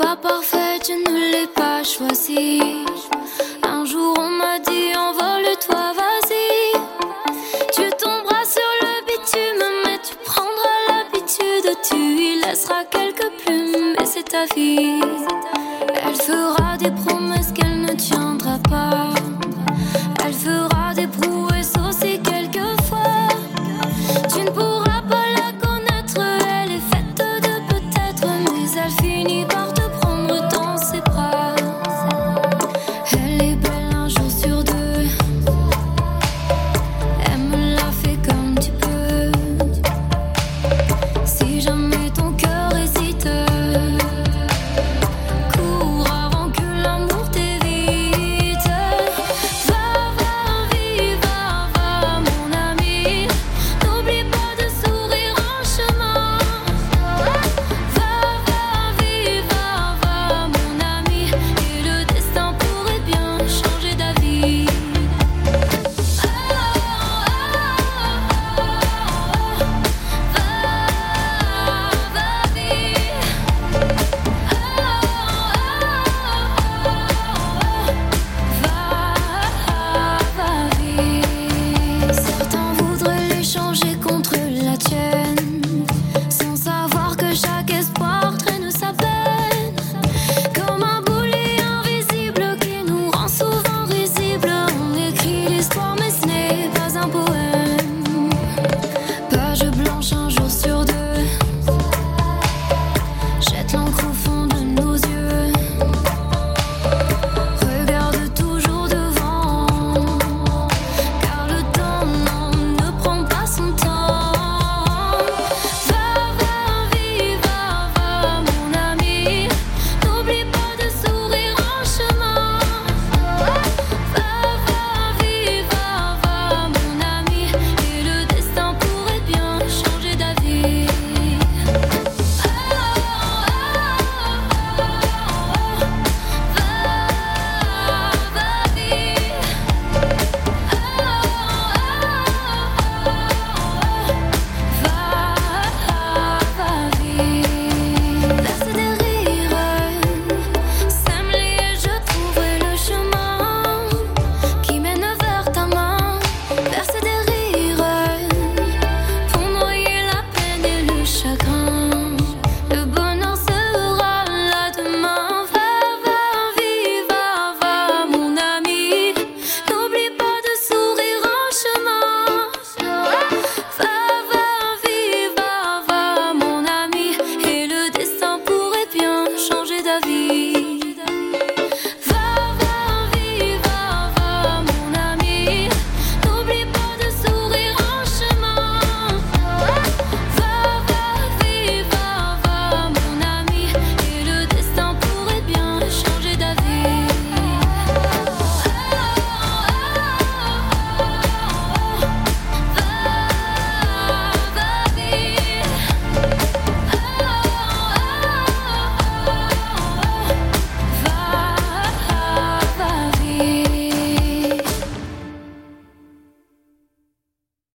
pas parfaite, je ne l'ai pas choisi. Un jour on m'a dit envole-toi, vas-y. Tu tomberas sur le bitume, mais tu prendras l'habitude. Tu y laisseras quelques plumes, mais c'est ta vie. Elle fera des promesses qu'elle ne tiendra pas.